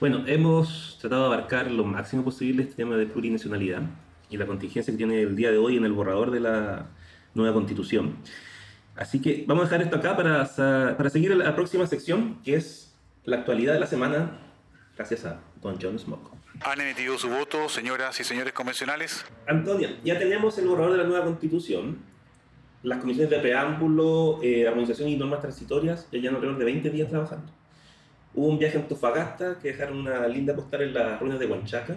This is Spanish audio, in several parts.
Bueno, hemos tratado de abarcar lo máximo posible este tema de plurinacionalidad y la contingencia que tiene el día de hoy en el borrador de la nueva constitución. Así que vamos a dejar esto acá para, para seguir a la próxima sección, que es la actualidad de la semana, gracias a Don John Smoke. ¿Han emitido su voto, señoras y señores convencionales? Antonia, ya tenemos el borrador de la nueva constitución. Las comisiones de preámbulo, eh, armonización y normas transitorias ya llevan alrededor de 20 días trabajando. Hubo un viaje a Antofagasta que dejaron una linda postal en las ruinas de Huanchaca.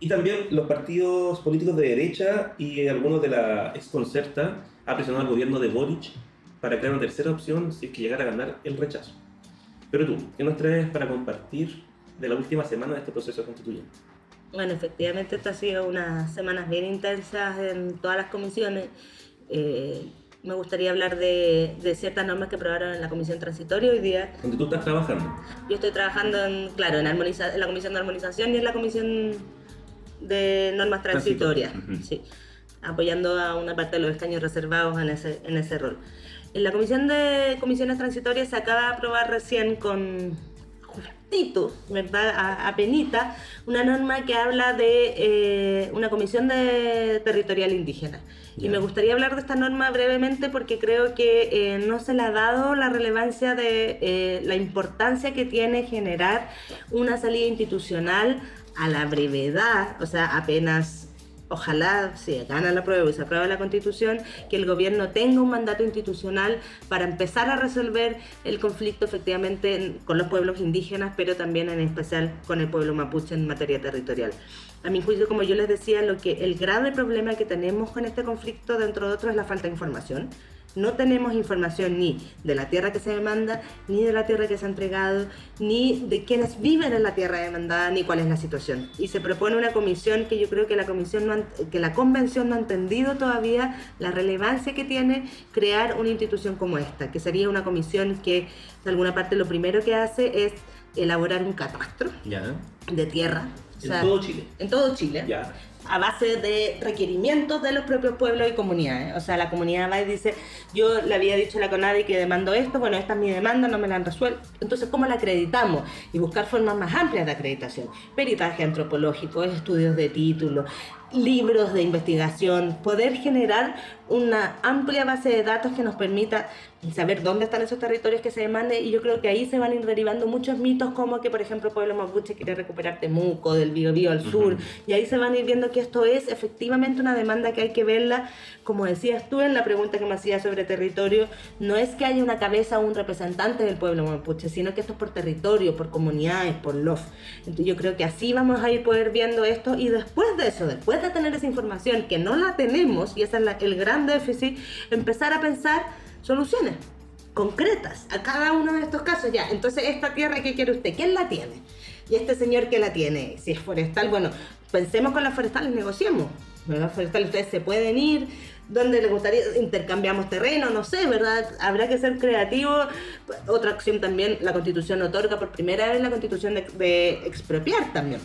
Y también los partidos políticos de derecha y algunos de la exconcerta ha presionado al gobierno de Boric para crear una tercera opción si es que llegara a ganar el rechazo. Pero tú, ¿qué nos traes para compartir de la última semana de este proceso constituyente? Bueno, efectivamente, esto ha sido unas semanas bien intensas en todas las comisiones. Eh, me gustaría hablar de, de, ciertas normas que aprobaron en la comisión transitoria hoy día. ¿Dónde tú estás trabajando? Yo estoy trabajando, en, claro, en, armoniza, en la comisión de armonización y en la comisión de normas transitorias, sí, apoyando a una parte de los escaños reservados en ese, en ese rol. En la comisión de comisiones transitorias se acaba de aprobar recién con ¿verdad? A, a penita, una norma que habla de eh, una comisión de territorial indígena. Yeah. Y me gustaría hablar de esta norma brevemente porque creo que eh, no se le ha dado la relevancia de eh, la importancia que tiene generar una salida institucional a la brevedad, o sea, apenas ojalá si gana la prueba y se aprueba la constitución, que el gobierno tenga un mandato institucional para empezar a resolver el conflicto efectivamente con los pueblos indígenas, pero también en especial con el pueblo mapuche en materia territorial. A mi juicio, como yo les decía, lo que el grave problema que tenemos con este conflicto, dentro de otros, es la falta de información no tenemos información ni de la tierra que se demanda, ni de la tierra que se ha entregado, ni de quienes viven en la tierra demandada, ni cuál es la situación. Y se propone una comisión que yo creo que la comisión no han, que la convención no ha entendido todavía la relevancia que tiene crear una institución como esta, que sería una comisión que de alguna parte lo primero que hace es elaborar un catastro de tierra. O sea, en todo Chile. En todo Chile. A base de requerimientos de los propios pueblos y comunidades. O sea, la comunidad va y dice, yo le había dicho a la CONADI que demando esto, bueno, esta es mi demanda, no me la han resuelto. Entonces, ¿cómo la acreditamos? Y buscar formas más amplias de acreditación. Peritaje antropológico, estudios de título, libros de investigación, poder generar una amplia base de datos que nos permita saber dónde están esos territorios que se demanden y yo creo que ahí se van a ir derivando muchos mitos como que por ejemplo pueblo mapuche quiere recuperar Temuco, del Biobío al sur uh -huh. y ahí se van a ir viendo que esto es efectivamente una demanda que hay que verla como decías tú en la pregunta que me hacías sobre territorio no es que haya una cabeza o un representante del pueblo mapuche sino que esto es por territorio, por comunidades, por LOF entonces yo creo que así vamos a ir poder viendo esto y después de eso, después de tener esa información que no la tenemos y ese es la, el gran déficit, empezar a pensar soluciones concretas a cada uno de estos casos ya. Entonces, esta tierra, ¿qué quiere usted? ¿Quién la tiene? Y este señor que la tiene, si es forestal, bueno, pensemos con las forestales, negociemos. ¿verdad? Forestal, ustedes se pueden ir, donde les gustaría, intercambiamos terreno, no sé, ¿verdad? Habrá que ser creativo. Otra opción también, la constitución otorga por primera vez la constitución de, de expropiar también.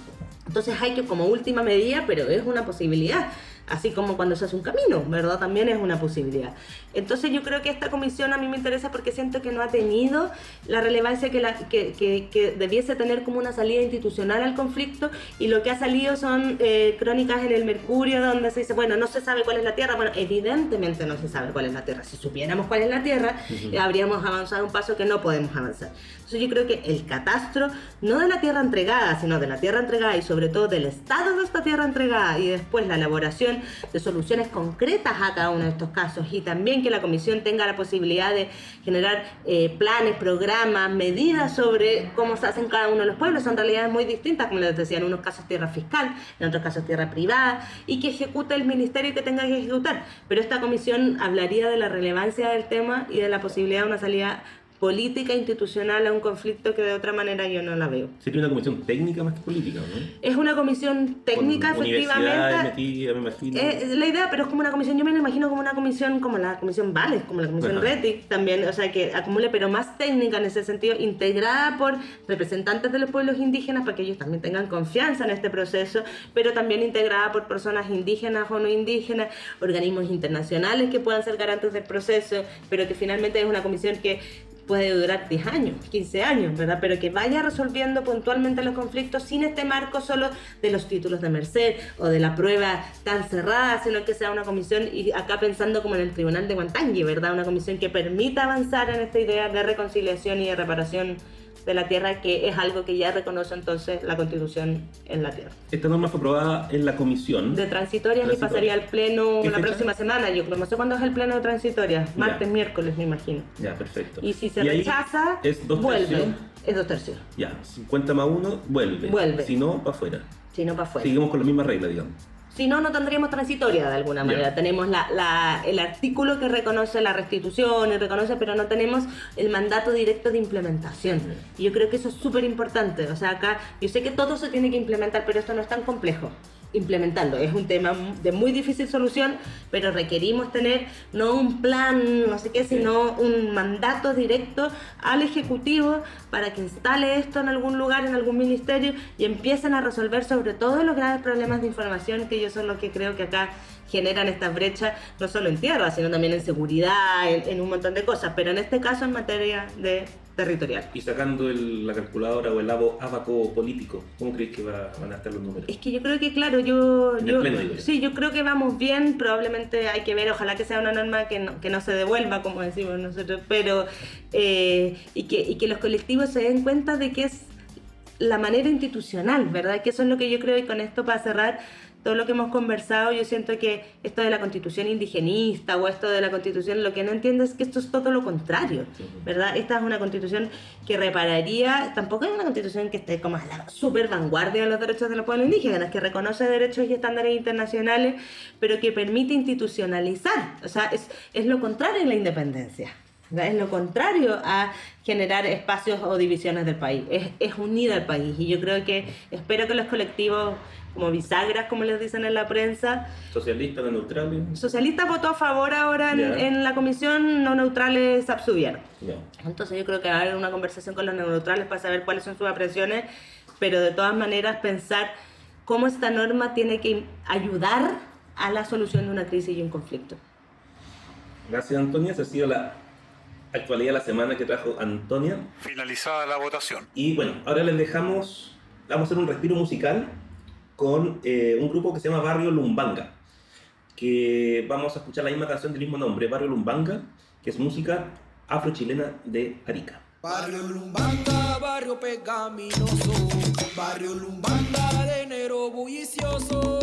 Entonces hay que como última medida, pero es una posibilidad así como cuando se hace un camino, ¿verdad? También es una posibilidad. Entonces yo creo que esta comisión a mí me interesa porque siento que no ha tenido la relevancia que, la, que, que, que debiese tener como una salida institucional al conflicto y lo que ha salido son eh, crónicas en el Mercurio donde se dice, bueno, no se sabe cuál es la Tierra, bueno, evidentemente no se sabe cuál es la Tierra, si supiéramos cuál es la Tierra, uh -huh. habríamos avanzado un paso que no podemos avanzar. Entonces yo creo que el catastro, no de la tierra entregada, sino de la tierra entregada y sobre todo del estado de esta tierra entregada y después la elaboración de soluciones concretas a cada uno de estos casos y también que la comisión tenga la posibilidad de generar eh, planes, programas, medidas sobre cómo se hacen cada uno de los pueblos. Son realidades muy distintas, como les decía, en unos casos tierra fiscal, en otros casos tierra privada y que ejecute el ministerio que tenga que ejecutar. Pero esta comisión hablaría de la relevancia del tema y de la posibilidad de una salida política institucional a un conflicto que de otra manera yo no la veo. Sería una comisión técnica más que política, ¿no? Es una comisión técnica, Con efectivamente. Metida, me imagino. Es la idea, pero es como una comisión, yo me la imagino como una comisión como la comisión Vales, como la comisión Ajá. Retic también, o sea, que acumule, pero más técnica en ese sentido, integrada por representantes de los pueblos indígenas para que ellos también tengan confianza en este proceso, pero también integrada por personas indígenas o no indígenas, organismos internacionales que puedan ser garantes del proceso, pero que finalmente es una comisión que puede durar 10 años, 15 años, ¿verdad? Pero que vaya resolviendo puntualmente los conflictos sin este marco solo de los títulos de merced o de la prueba tan cerrada, sino que sea una comisión, y acá pensando como en el Tribunal de Guantangui, ¿verdad? Una comisión que permita avanzar en esta idea de reconciliación y de reparación de la tierra, que es algo que ya reconoce entonces la constitución en la tierra. Esta norma fue aprobada en la comisión. De transitorias y pasaría al pleno la próxima semana. Yo no sé cuándo es el pleno de transitorias. Martes, miércoles, me imagino. Ya, perfecto. Y si se rechaza, es dos vuelve. Tercios. Es dos tercios. Ya, 50 más 1, vuelve. Vuelve. Si no, para afuera. Si no, para afuera. Seguimos con la misma regla, digamos. Si no, no tendríamos transitoria de alguna manera. Tenemos la, la, el artículo que reconoce la restitución y reconoce, pero no tenemos el mandato directo de implementación. Y yo creo que eso es súper importante. O sea, acá yo sé que todo se tiene que implementar, pero esto no es tan complejo implementarlo. Es un tema de muy difícil solución, pero requerimos tener no un plan, no sé qué, sino un mandato directo al Ejecutivo para que instale esto en algún lugar, en algún ministerio y empiecen a resolver sobre todo los graves problemas de información que yo son los que creo que acá generan estas brechas, no solo en tierra, sino también en seguridad, en, un montón de cosas, pero en este caso en materia de territorial. Y sacando la calculadora o el abaco político, ¿cómo crees que va, van a estar los números? Es que yo creo que, claro, yo... yo sí, yo creo que vamos bien, probablemente hay que ver, ojalá que sea una norma que no, que no se devuelva, como decimos nosotros, pero... Eh, y, que, y que los colectivos se den cuenta de que es la manera institucional, ¿verdad? Que eso es lo que yo creo y con esto para cerrar todo lo que hemos conversado, yo siento que esto de la constitución indigenista o esto de la constitución, lo que no entiendo es que esto es todo lo contrario, ¿verdad? Esta es una constitución que repararía, tampoco es una constitución que esté como a la super vanguardia de los derechos de los pueblos indígenas, que reconoce derechos y estándares internacionales, pero que permite institucionalizar, o sea, es, es lo contrario en la independencia. Es lo contrario a generar espacios o divisiones del país, es, es unir al país. Y yo creo que espero que los colectivos como bisagras, como les dicen en la prensa. ¿Socialistas no neutrales? Socialistas votó a favor ahora en, la comisión, no neutrales abstuvieron. Entonces yo creo que va a haber una conversación con los neutrales para saber cuáles son sus apresiones, pero de todas maneras pensar cómo esta norma tiene que ayudar a la solución de una crisis y un conflicto. Gracias Antonia, esa ha sido la actualidad de la semana que trajo Antonia. Finalizada la votación. Y bueno, ahora les dejamos, vamos a hacer un respiro musical con eh, un grupo que se llama Barrio Lumbanga, que vamos a escuchar la misma canción del mismo nombre, Barrio Lumbanga, que es música afrochilena de Arica. Barrio Lumbanga, barrio pecaminoso, barrio Lumbanga de enero bullicioso.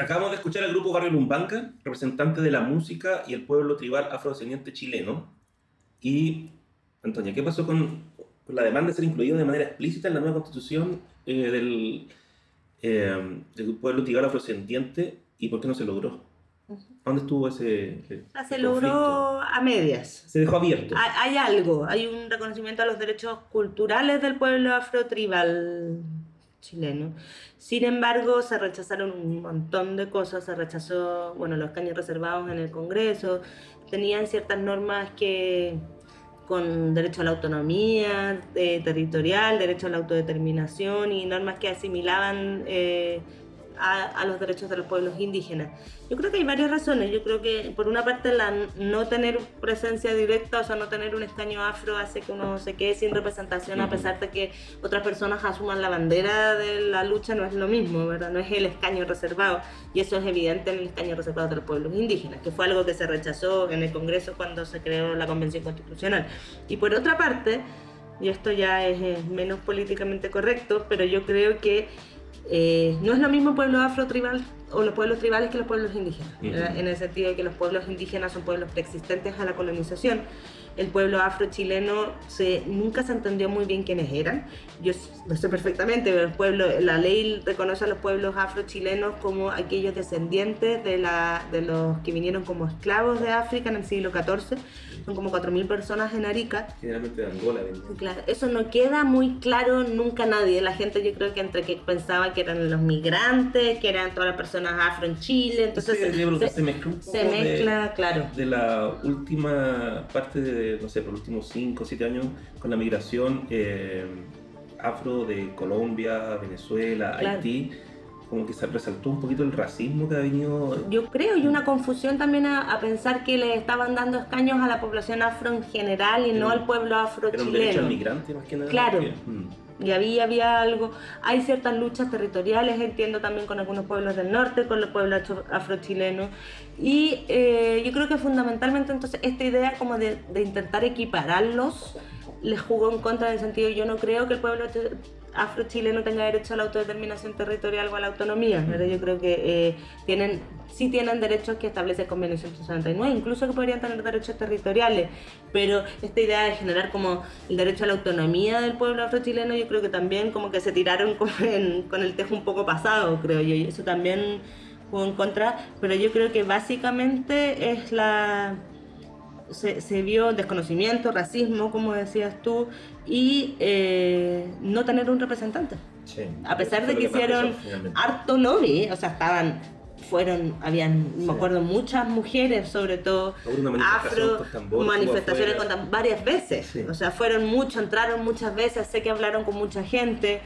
Acabamos de escuchar al grupo Barrio Lumbanga, representante de la música y el pueblo tribal afrodescendiente chileno. Y, Antonia, ¿qué pasó con, con la demanda de ser incluido de manera explícita en la nueva constitución eh, del, eh, del pueblo tribal afrodescendiente y por qué no se logró? ¿Dónde estuvo ese, ese se conflicto? logró a medias. Se dejó abierto. Hay, hay algo, hay un reconocimiento a los derechos culturales del pueblo afrotribal chileno. Sin embargo, se rechazaron un montón de cosas, se rechazó, bueno, los escaños reservados en el Congreso, tenían ciertas normas que con derecho a la autonomía eh, territorial, derecho a la autodeterminación y normas que asimilaban eh, a, a los derechos de los pueblos indígenas. Yo creo que hay varias razones. Yo creo que, por una parte, la no tener presencia directa, o sea, no tener un escaño afro, hace que uno se quede sin representación, a pesar de que otras personas asuman la bandera de la lucha, no es lo mismo, ¿verdad? No es el escaño reservado. Y eso es evidente en el escaño reservado de los pueblos indígenas, que fue algo que se rechazó en el Congreso cuando se creó la Convención Constitucional. Y por otra parte, y esto ya es, eh, menos políticamente correcto, pero yo creo que eh, no es lo mismo pueblo afro-tribal o los pueblos tribales que los pueblos indígenas, en el sentido de que los pueblos indígenas son pueblos preexistentes a la colonización. El pueblo afro-chileno se, nunca se entendió muy bien quiénes eran. Yo lo sé perfectamente, pero el pueblo, la ley reconoce a los pueblos afro-chilenos como aquellos descendientes de, la, de los que vinieron como esclavos de África en el siglo XIV. Son como 4.000 personas en Arica. Generalmente de Angola. venía. Claro, eso no queda muy claro nunca nadie. La gente yo creo que entre que pensaba que eran los migrantes, que eran todas las personas afro en Chile, entonces Sí, que se, se mezcla se de- claro. de la última parte de, no sé, por los últimos 5 o 7 años con la migración eh, afro de Colombia, Venezuela, Claro. Haití, como que se resaltó un poquito el racismo que ha venido. Yo creo, y una confusión también a, a pensar que le estaban dando escaños a la población afro en general y no al pueblo afro Era un derecho chileno. al migrante más que nada. Claro. que- mm. Y había, había algo, hay ciertas luchas territoriales, entiendo también con algunos pueblos del norte, con los pueblos afro- afrochilenos. Y eh, yo creo que fundamentalmente entonces esta idea como de intentar equipararlos les jugó en contra en el sentido, yo no creo que el pueblo ch- afrochileno tenga derecho a la autodeterminación territorial o a la autonomía, ¿verdad? Yo creo que eh, tienen, sí tienen derechos que establece el convenio 169, incluso que podrían tener derechos territoriales, pero esta idea de generar como el derecho a la autonomía del pueblo afrochileno, yo creo que también como que se tiraron como en- con el tejo un poco pasado, creo yo, y eso también jugó en contra, pero yo creo que básicamente es la se, se vio desconocimiento, racismo, como decías tú, y eh, no tener un representante. Sí. A pesar de que más hicieron harto lobby, o sea, estaban, fueron, habían, Sí. me acuerdo, muchas mujeres, sobre todo afro, con tambor, manifestaciones con varias veces. Sí. O sea, fueron mucho, entraron muchas veces, sé que hablaron con mucha gente,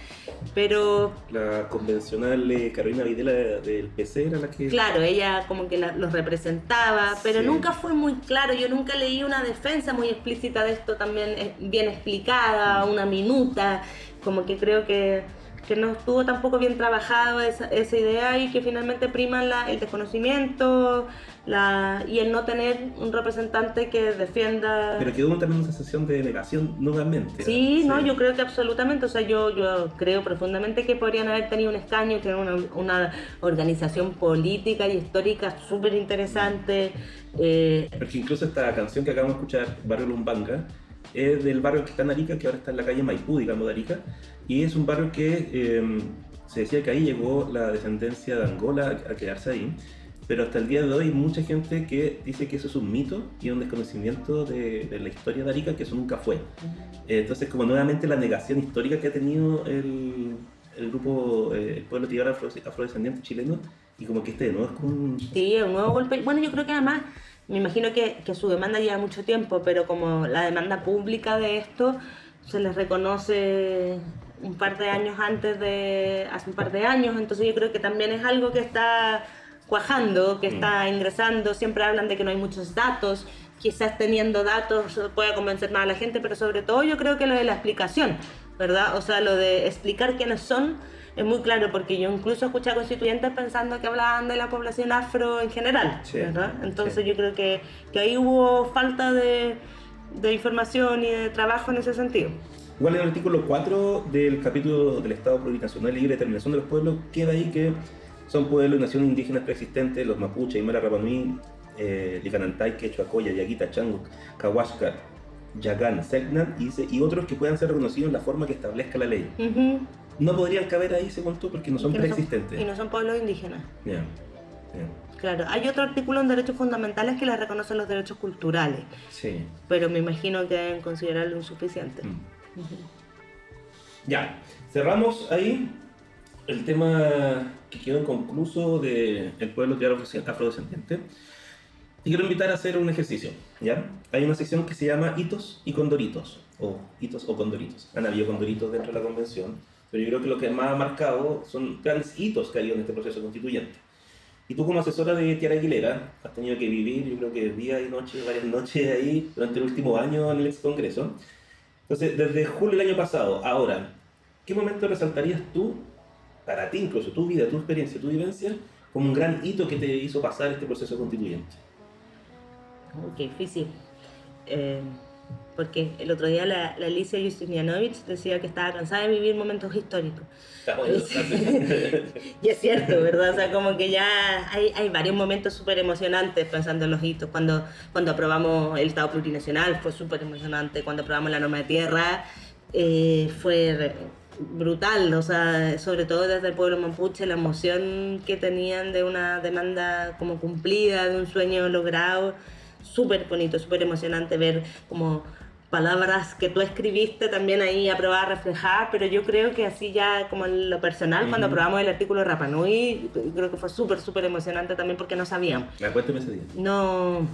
pero La convencional eh, Carolina Videla de- del PC era la que. Claro, ella como que la- los representaba, pero Sí. nunca fue muy claro. Yo nunca leí una defensa muy explícita de esto, también eh, bien explicada, una minuta. Como que creo que, que no estuvo tampoco bien trabajado esa, esa idea y que finalmente prima la- el desconocimiento la, y el no tener un representante que defienda. Pero quedó también una sensación de negación nuevamente. Sí, no, yo creo que absolutamente, o sea, yo, yo creo profundamente que podrían haber tenido un escaño, tener una, una organización política y histórica súper interesante. eh, Porque incluso esta canción que acabamos de escuchar, Barrio Lumbanga, es del barrio que está en Arica, que ahora está en la calle Maipú, digamos, de Arica, y es un barrio que eh, se decía que ahí llegó la descendencia de Angola a quedarse ahí, pero hasta el día de hoy hay mucha gente que dice que eso es un mito y un desconocimiento de, de la historia de Arica, que eso nunca fue. Entonces, como nuevamente la negación histórica que ha tenido el, el grupo, eh, el pueblo tibara afro, afrodescendiente chileno, y como que este de nuevo es como un... Sí, un nuevo golpe. Bueno, yo creo que además, me imagino que, que su demanda lleva mucho tiempo, pero como la demanda pública de esto se les reconoce un par de años antes de, hace un par de años, entonces yo creo que también es algo que está cuajando, que Mm. está ingresando, siempre hablan de que no hay muchos datos, quizás teniendo datos pueda convencer más a la gente, pero sobre todo yo creo que lo de la explicación, ¿verdad? O sea, lo de explicar quiénes son es muy claro, porque yo incluso escuché a constituyentes pensando que hablaban de la población afro en general, Sí, ¿verdad? Entonces sí. yo creo que, que ahí hubo falta de, de información y de trabajo en ese sentido. Igual en el artículo 4 del capítulo del Estado Plurinacional y Libre Determinación de los Pueblos, queda ahí que son pueblos y naciones indígenas preexistentes, los mapuche, Aymara, Rapanui, eh, Licanantay, Quechua, Coya, Yaguita, Chango, Cahuasca, Yagán, Selknam y, y otros que puedan ser reconocidos en la forma que establezca la ley. No podrían caber ahí, según tú, porque no son preexistentes. y no son pueblos indígenas. Claro, hay otro artículo en derechos fundamentales que les reconocen los derechos culturales, Sí. pero me imagino que deben considerarlo insuficiente. Mm. Ya, cerramos ahí el tema que quedó inconcluso del pueblo era afro- afrodescendiente. Te quiero invitar a hacer un ejercicio, ¿ya? Hay una sección que se llama hitos y condoritos, o hitos o condoritos. Han habido condoritos dentro de la convención, pero yo creo que lo que más ha marcado son grandes hitos que ha habido en este proceso constituyente. Y tú como asesora de Tiara Aguilera has tenido que vivir, yo creo que día y noche, varias noches ahí durante el último año en el ex Congreso. Entonces, desde julio del año pasado, ahora, ¿qué momento resaltarías tú, para ti incluso, tu vida, tu experiencia, tu vivencia, como un gran hito que te hizo pasar este proceso constituyente? Oh, qué difícil. Eh, porque el otro día la, la Alicia Justinianovich decía que estaba cansada de vivir momentos históricos. Y es cierto, ¿verdad? O sea, como que ya hay, hay varios momentos súper emocionantes pensando en los hitos. Cuando, cuando aprobamos el Estado plurinacional fue súper emocionante. Cuando aprobamos la norma de tierra eh, fue brutal. O sea, sobre todo desde el pueblo mapuche, la emoción que tenían de una demanda como cumplida, de un sueño logrado. Súper bonito, súper emocionante ver como palabras que tú escribiste también ahí aprobadas, reflejadas, pero yo creo que así ya como en lo personal, cuando Ujú. aprobamos el artículo de Rapanui, creo que fue súper, súper emocionante también porque no sabíamos. Cuéntame ese día. No,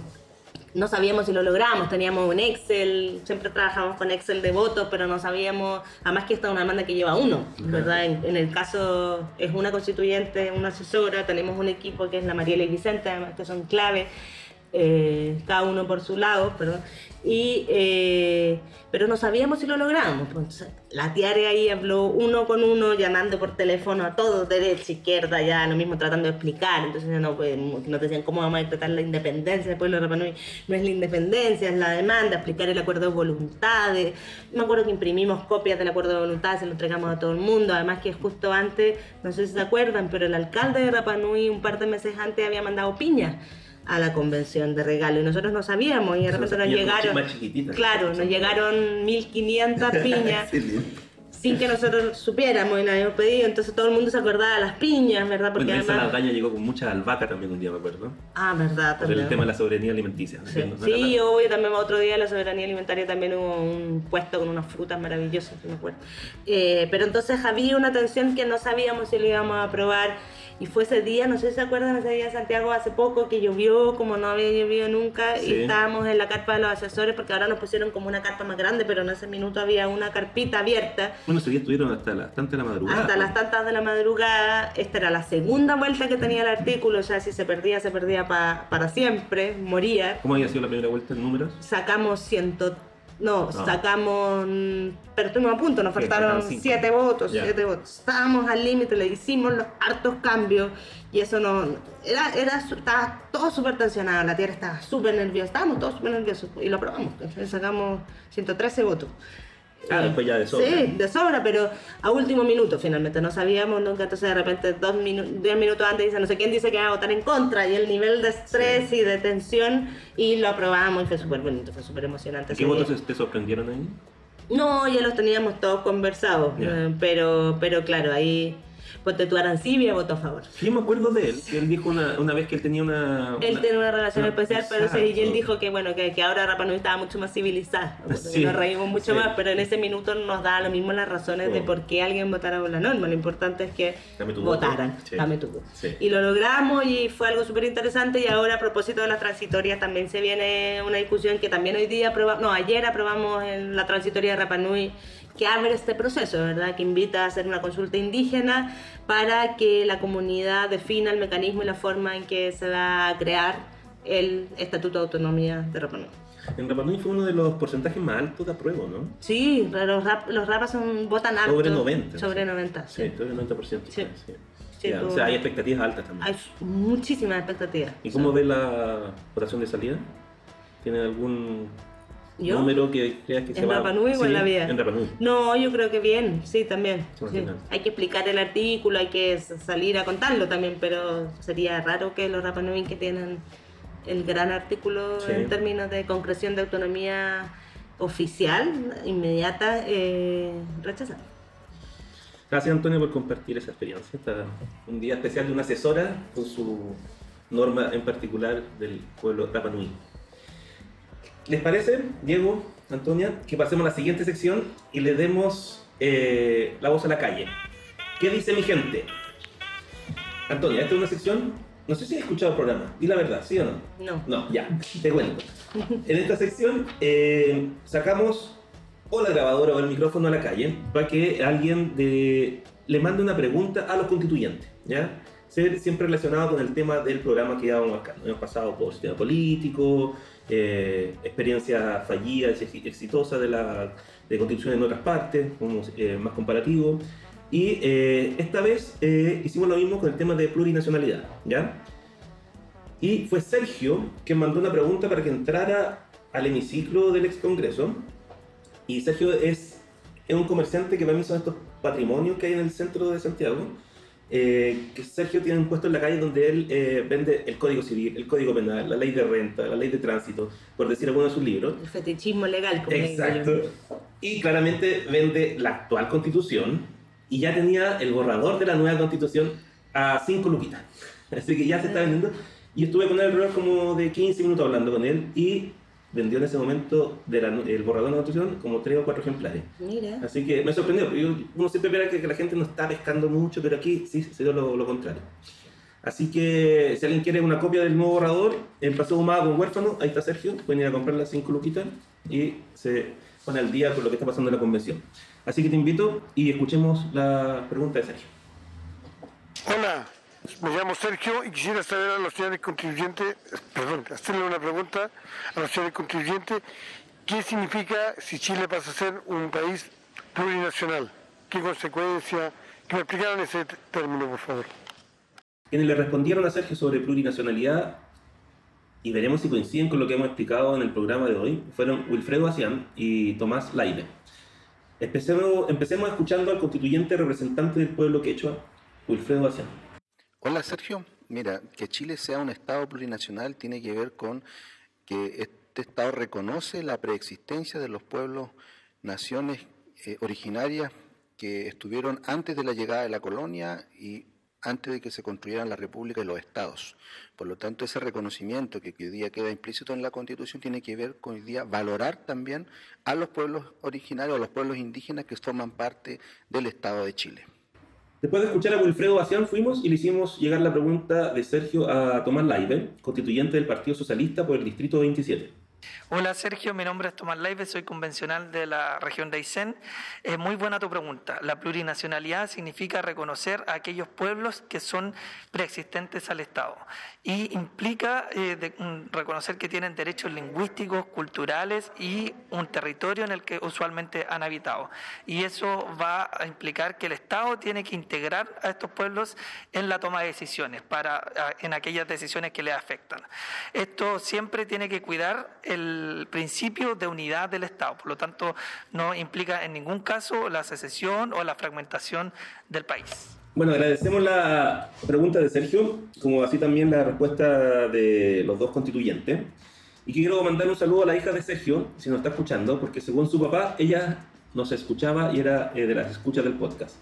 no sabíamos si lo logramos, teníamos un Excel, siempre trabajamos con Excel de votos, pero no sabíamos, además que esta es una demanda que lleva uno, ¿verdad? En, en el caso es una constituyente, una asesora, tenemos un equipo que es la Mariela y Vicente, además que son clave, eh, cada uno por su lado, perdón, y, eh, pero no sabíamos si lo logramos. Pues, la Tiare ahí habló uno con uno, llamando por teléfono a todos, derecha, izquierda, ya lo mismo tratando de explicar. Entonces no, pues, nos decían cómo vamos a decretar la independencia del pueblo de Rapa Nui. No es la independencia, es la demanda, explicar el acuerdo de voluntades. Me acuerdo que imprimimos copias del acuerdo de voluntades, se lo entregamos a todo el mundo. Además que justo antes, no sé si se acuerdan, pero el alcalde de Rapa Nui un par de meses antes había mandado piñas a la convención de regalo. Y nosotros no sabíamos y de repente nos llegaron claro nos llegaron 1500 piñas sin que nosotros supiéramos y la habíamos pedido. Entonces todo el mundo se acordaba de las piñas verdad porque Bueno, esa además Saldaña llegó con mucha albahaca también un día, me acuerdo. ah verdad Por también. el tema de la soberanía alimenticia. ¿no? Sí, No era sí obvio, también otro día en la soberanía alimentaria también hubo un puesto con unas frutas maravillosas, no me acuerdo. Eh, pero entonces había una tensión que no sabíamos si lo íbamos a aprobar y fue ese día, no sé si se acuerdan, ese día en Santiago hace poco que llovió como no había llovido nunca Sí. y estábamos en la carpa de los asesores porque ahora nos pusieron como una carpa más grande, pero en ese minuto había una carpita abierta Bueno, ese día estuvieron hasta las tantas de la madrugada. hasta las tantas de la madrugada. Esta era la segunda vuelta que tenía el artículo, o sea, si se perdía, se perdía pa- para siempre, moría ¿Cómo había sido la primera vuelta en números? sacamos ciento no, No. sacamos mm, pero estuvimos a punto, nos faltaron siete votos, siete votos. Estábamos al límite, le hicimos los hartos cambios y eso no era, era estaba todo súper tensionado, la tierra estaba súper nerviosa, estábamos todos súper nerviosos y lo aprobamos, entonces sacamos 113 votos. Ah, después ya de sobra. Sí, de sobra, pero a último minuto finalmente, no sabíamos nunca, entonces de repente dos minu diez minutos antes dice, no sé quién dice que va a votar en contra, y el nivel de estrés y de tensión, y lo aprobamos y fue súper bonito, fue súper emocionante. ¿Qué votos te sorprendieron ahí? No, ya los teníamos todos conversados, eh, pero, pero claro, ahí Ponte tu Arancibia votó a favor. Sí, me acuerdo de él, que él dijo una, una vez que él tenía una... Él una- tiene una relación una- especial, pero sí, y él dijo que bueno, que, que ahora Rapa Nui estaba mucho más civilizada. Sí, nos reímos mucho sí. más, pero en ese minuto nos da lo mismo las razones de por qué alguien votara por la norma. Lo importante es que voto. votaran. Sí. Dame tu voto. Y lo logramos y fue algo súper interesante. Y ahora, a propósito de las transitorias, también se viene una discusión que también hoy día aprobamos, no, ayer aprobamos en la transitoria de Rapa Nui que abre este proceso, ¿verdad? Que invita a hacer una consulta indígena para que la comunidad defina el mecanismo y la forma en que se va a crear el Estatuto de Autonomía de Rapa Nui. En Rapa Nui fue uno de los porcentajes más altos de apruebo, ¿no? Sí, los, rap, los rapas son, votan alto. Sobre 90. Sobre sí. 90, sí. Sí, sobre el 90%. Sí. Sí. O sea, hay expectativas altas también. Hay muchísimas expectativas. ¿Y cómo ve la votación de salida? ¿Tiene algún ¿Yo? número que creas que se ¿En va Rapa Nui o en la vida? En Rapa Nui. No, yo creo que bien, sí, también. Sí. Hay que explicar el artículo, hay que salir a contarlo también, pero sería raro que los Rapa Nui que tienen el gran artículo Sí. en términos de concreción de autonomía oficial, inmediata, eh, rechazar. Gracias Antonio por compartir esa experiencia. Está un día especial de una asesora con su norma en particular del pueblo Rapa Nui. ¿Les parece, Diego, Antonia, que pasemos a la siguiente sección y le demos eh, la voz a la calle? ¿Qué dice mi gente? Antonia, esta es una sección. No sé si has escuchado el programa. Di la verdad, ¿sí o no? No. No, ya, te cuento. En esta sección eh, sacamos o la grabadora o el micrófono a la calle para que alguien de- le mande una pregunta a los constituyentes, ¿ya? Ser siempre relacionado con el tema del programa que íbamos marcando. Hemos pasado por sistema político, eh, experiencias fallidas y exitosas de la de constitución en otras partes, como eh, más comparativo. Y eh, esta vez eh, hicimos lo mismo con el tema de plurinacionalidad, ¿ya? Y fue Sergio quien mandó una pregunta para que entrara al hemiciclo del ex Congreso. Y Sergio es, es un comerciante que para mí son estos patrimonios que hay en el centro de Santiago. Eh, que Sergio tiene un puesto en la calle donde él eh, vende el Código Civil, el Código Penal, la Ley de Renta, la Ley de Tránsito, por decir algunos de sus libros. El fetichismo legal, como. Exacto. Y claramente vende la actual constitución y ya tenía el borrador de la nueva constitución a 5 luquitas. Así que ya se está vendiendo. Y estuve con él alrededor como de 15 minutos hablando con él y vendió en ese momento de la- el borrador de la constitución como 3 o 4 ejemplares. Mira. Así que me sorprendió. yo- uno siempre espera que, que la gente no está pescando mucho, pero aquí sí se dio lo, lo contrario. Así que si alguien quiere una copia del nuevo borrador, en Paseo Humada con Huérfano, ahí está Sergio, pueden ir a comprar las 5 luquitas y se pone al día con lo que está pasando en la convención. Así que te invito y escuchemos la pregunta de Sergio. Hola, me llamo Sergio y quisiera saber a los señores contribuyentes, perdón, hacerle una pregunta a los señores contribuyentes, ¿qué significa si Chile pasa a ser un país plurinacional? ¿Qué consecuencia? Que me explicaran ese término, por favor. Quienes le respondieron a Sergio sobre plurinacionalidad, y veremos si coinciden con lo que hemos explicado en el programa de hoy, fueron Wilfredo Acián y Tomás Laide. Empecemos, empecemos escuchando al constituyente representante del pueblo quechua, Wilfredo Acián. Hola Sergio, mira, que Chile sea un Estado plurinacional tiene que ver con que este Estado reconoce la preexistencia de los pueblos, naciones eh, originarias que estuvieron antes de la llegada de la colonia y antes de que se construyeran la República y los Estados. Por lo tanto, ese reconocimiento que, hoy día queda implícito en la Constitución tiene que ver con hoy día valorar también a los pueblos originarios, a los pueblos indígenas que forman parte del Estado de Chile. Después de escuchar a Wilfredo Bacián, fuimos y le hicimos llegar la pregunta de Sergio a Tomás Laibe, constituyente del Partido Socialista por el Distrito 27. Hola Sergio, mi nombre es Tomás Laive, soy convencional de la región de Aysén. Es muy buena tu pregunta. La plurinacionalidad significa reconocer a aquellos pueblos que son preexistentes al Estado y implica eh, reconocer que tienen derechos lingüísticos, culturales y un territorio en el que usualmente han habitado. Y eso va a implicar que el Estado tiene que integrar a estos pueblos en la toma de decisiones, para, en aquellas decisiones que les afectan. Esto siempre tiene que cuidar el principio de unidad del Estado, por lo tanto no implica en ningún caso la secesión o la fragmentación del país. Bueno, agradecemos la pregunta de Sergio, como así también la respuesta de los dos constituyentes. Y quiero mandar un saludo a la hija de Sergio, si nos está escuchando, porque según su papá, ella nos escuchaba y era eh, de las escuchas del podcast.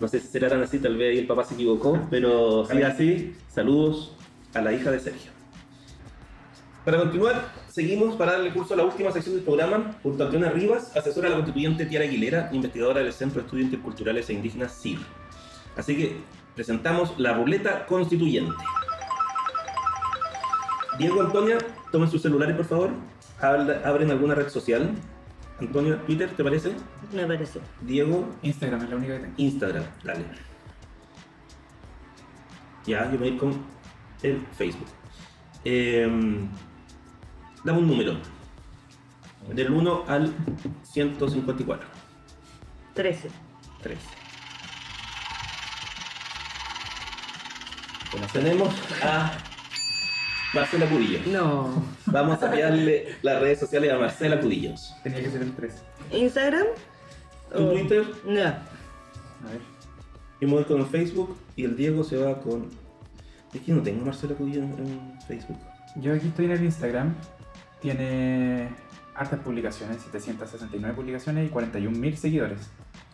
No sé si será tan así, tal vez ahí el papá se equivocó, pero si así, saludos a la hija de Sergio. Para continuar, seguimos para darle curso a la última sección del programa, junto a Antonio Rivas, asesora de la constituyente Tiara Aguilera, investigadora del Centro de Estudios Interculturales e Indígenas CIR. Así que presentamos la ruleta constituyente. Diego, Antonia, tomen sus celulares, por favor. Abren alguna red social. Antonio, Twitter, ¿te parece? Me parece. Diego, Instagram es la única que tengo. Instagram, dale. Ya, yo me voy a ir con el Facebook. Em, dame un número. Del 1 al 154. 13. 3. Bueno, tenemos a Marcela Curillo. No. Vamos a enviarle las redes sociales a Marcela Curillos. Tenía que ser el 3. ¿Instagram? Tu O- Twitter, No. A ver. yo me voy con el Facebook y el Diego se va con. Es que no tengo Marcela Curillo en, en Facebook. Yo aquí estoy en el Instagram. Tiene hartas publicaciones, 769 publicaciones y 41.000 seguidores.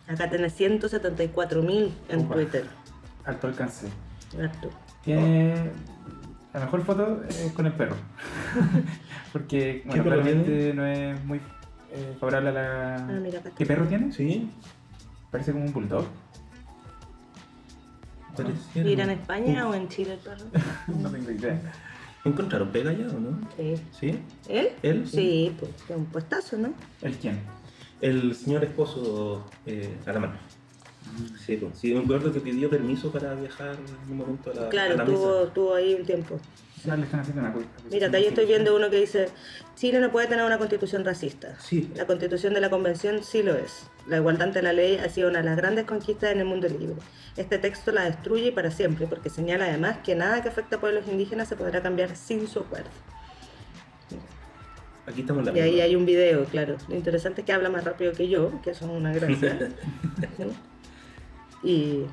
Acá tenés 174.000 en Upa. Twitter. Alto alcance. Harto. Tiene la mejor foto eh, con el perro. Porque, bueno, claramente no es muy eh, favorable a la. Ah, mira, acá ¿Qué perro tiene? ¿Sí? Parece como un bulldog. ¿Ir en España o en Chile el perro? No tengo idea. ¿Encontraron pega ya o no? Sí. ¿Sí? ¿Él? ¿Él? Sí, pues es un puestazo, ¿no? ¿El quién? El señor esposo eh, Alamán. Sí, pues, sí, me acuerdo que pidió permiso para viajar en un momento a la, a Claro, la estuvo, mesa. estuvo ahí un tiempo. Ya le están haciendo una cosa. Mira, ahí estoy viendo uno que dice, Chile no puede tener una constitución racista. Sí. La constitución de la convención sí lo es. La igualdad ante la ley ha sido una de las grandes conquistas en el mundo libre. Este texto la destruye para siempre porque señala además que nada que afecte a pueblos indígenas se podrá cambiar sin su acuerdo. Aquí estamos en la Y ahí hay un video, claro. Lo interesante es que habla más rápido que yo, que eso es una gracia. y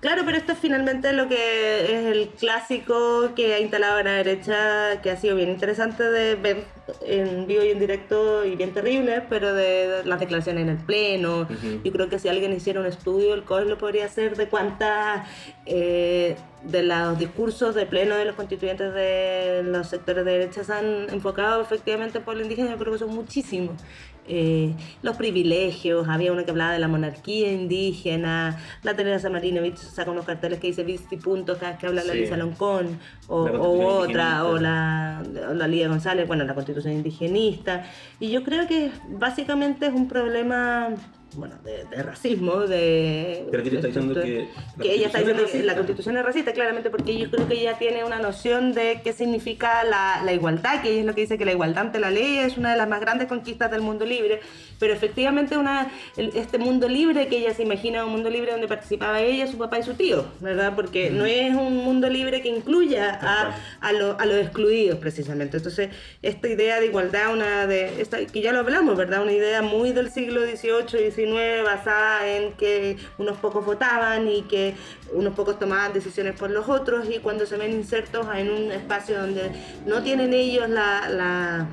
claro, pero esto es finalmente lo que es el clásico que ha instalado la derecha, que ha sido bien interesante de ver en vivo y en directo y bien terrible, pero de las declaraciones en el pleno. Ujú. Yo creo que si alguien hiciera un estudio, el COE lo podría hacer de cuántas eh, de los discursos de pleno de los constituyentes de los sectores de derecha se han enfocado efectivamente por el indígena, yo creo que son muchísimos. Eh, los privilegios, había uno que hablaba de la monarquía indígena, la Teresa Marinovich saca unos carteles que dice Visti Punto cada vez que habla la. Lisa Loncón, o, La o otra, o la, o la Lidia González, bueno, la constitución indigenista. Y yo creo que básicamente es un problema, bueno, de, de racismo, de... Pero aquí te está diciendo que. la que ella está diciendo que la constitución es racista, claramente, porque yo creo que ella tiene una noción de qué significa la, la igualdad, que ella es lo que dice que la igualdad ante la ley es una de las más grandes conquistas del mundo libre, pero efectivamente una, este mundo libre que ella se imagina, un mundo libre donde participaba ella, su papá y su tío, ¿verdad? Porque no es un mundo libre que incluya a, a, lo- a los excluidos, precisamente. Entonces, esta idea de igualdad, una de, esta, que ya lo hablamos, ¿verdad? Una idea muy del siglo XVIII XIX, basada en que unos pocos votaban y que unos pocos tomaban decisiones por los otros, y cuando se ven insertos en un espacio donde no tienen ellos la- la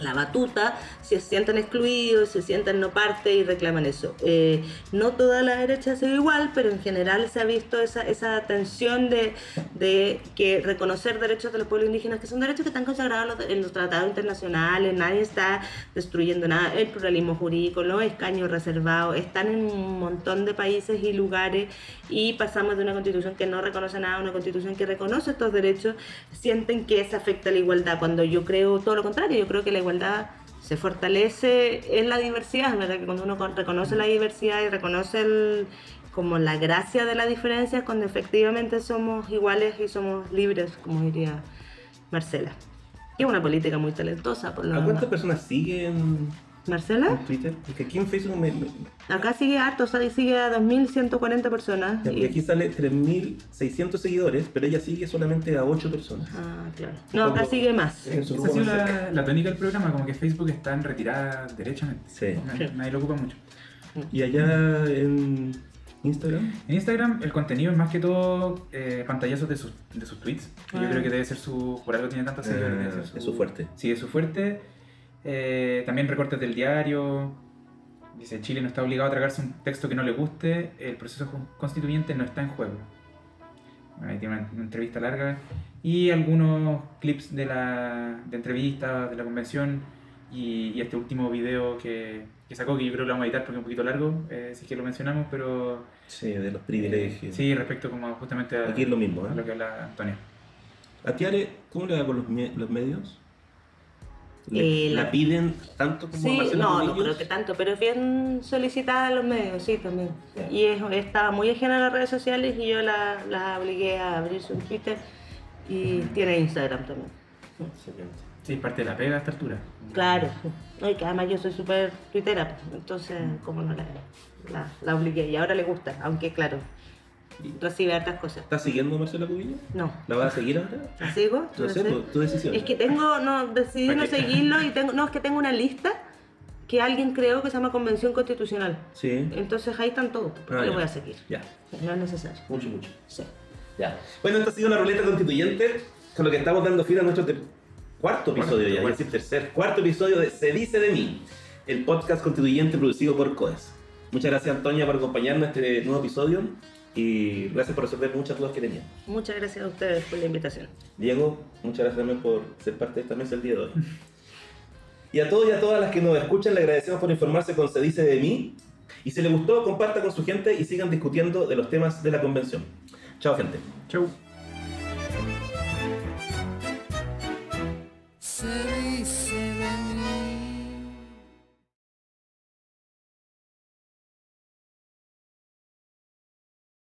la batuta, se sienten excluidos, se sienten no parte y reclaman eso. Eh, no toda la derecha ha sido igual, pero en general se ha visto esa, esa tensión de, de que reconocer derechos de los pueblos indígenas, que son derechos que están consagrados en los tratados internacionales, nadie está destruyendo nada, el pluralismo jurídico, los escaños reservados, están en un montón de países y lugares y pasamos de una constitución que no reconoce nada a una constitución que reconoce estos derechos, sienten que se afecta la igualdad, cuando yo creo todo lo contrario, yo creo que la igualdad se fortalece en la diversidad, ¿verdad? Que cuando uno con- reconoce la diversidad y reconoce el, como la gracia de la diferencia, es cuando efectivamente somos iguales y somos libres, como diría Marcela. Que es una política muy talentosa, por lo ¿A cuántas personas siguen ¿Marcela? en Twitter? Porque aquí en Facebook me, me- Acá sigue harto, o sea, sigue a 2.140 personas. y y- aquí sale 3.600 seguidores, pero ella sigue solamente a 8 personas. Ah, claro. No, acá sigue más. Esa ha sido la, la tónica del programa, como que Facebook está en retirada derechamente. Sí. Nadie, nadie lo ocupa mucho. Y allá en Instagram. En Instagram el contenido es más que todo eh, pantallazos de sus, de sus tweets. que Yo Ah. creo que debe ser su... Por algo tiene tantos seguidores. debe Ah, es su fuerte. Sí, es su fuerte. Eh, también recortes del diario. Dice, Chile no está obligado a tragarse un texto que no le guste. El proceso con- constituyente no está en juego. Bueno, ahí tiene una, una entrevista larga. Y algunos clips de la de entrevistas de la convención. Y, y este último video que, que sacó, que yo creo que lo vamos a editar porque es un poquito largo, eh, si es que lo mencionamos, pero... Sí, de los privilegios. Sí, respecto como justamente a, Aquí es lo mismo, a ¿eh? lo que habla Antonio. A Tiare, ¿cómo le va con los, los medios? ¿Le- Eh, ¿La la- piden tanto como a Sí, no, no creo que tanto, pero es bien solicitada en los medios, sí, también. Y es, estaba muy ajena a las redes sociales y yo la, la obligué a abrir su Twitter y tiene Instagram también. Excelente. Sí, parte de la pega a esta altura. Claro, no, y que además yo soy súper tuitera, entonces como no la, la, la obligué y ahora le gusta, aunque claro, recibe hartas cosas. ¿Estás siguiendo a Marcelo Cubillos? No, ¿La vas a seguir ahora? ¿la sigo? No sé, sé. pues, tu decisión. Es que tengo, no, decidí no seguirlo y tengo, no, es que tengo una lista que alguien creó que se llama Convención Constitucional. Sí. Entonces ahí están todos, ¿por qué Ah, lo ya. voy a seguir? Ya, No es necesario. mucho, mucho. Sí. Ya. Bueno, esta ha sido la ruleta constituyente, con lo que estamos dando fin a nuestro cuarto episodio, ya, iba a decir tercer, cuarto episodio de Se dice de mí, el podcast constituyente producido por COES. Muchas gracias, Antonia, por acompañarnos en este nuevo episodio y gracias por resolver muchas dudas que teníamos. Muchas gracias a ustedes por la invitación. Diego, muchas gracias también por ser parte de esta mesa el día de hoy. Y a todos y a todas las que nos escuchan, le agradecemos por informarse con Se dice de mí. Y si les gustó, comparta con su gente y sigan discutiendo de los temas de la convención. Chao, gente. Chau.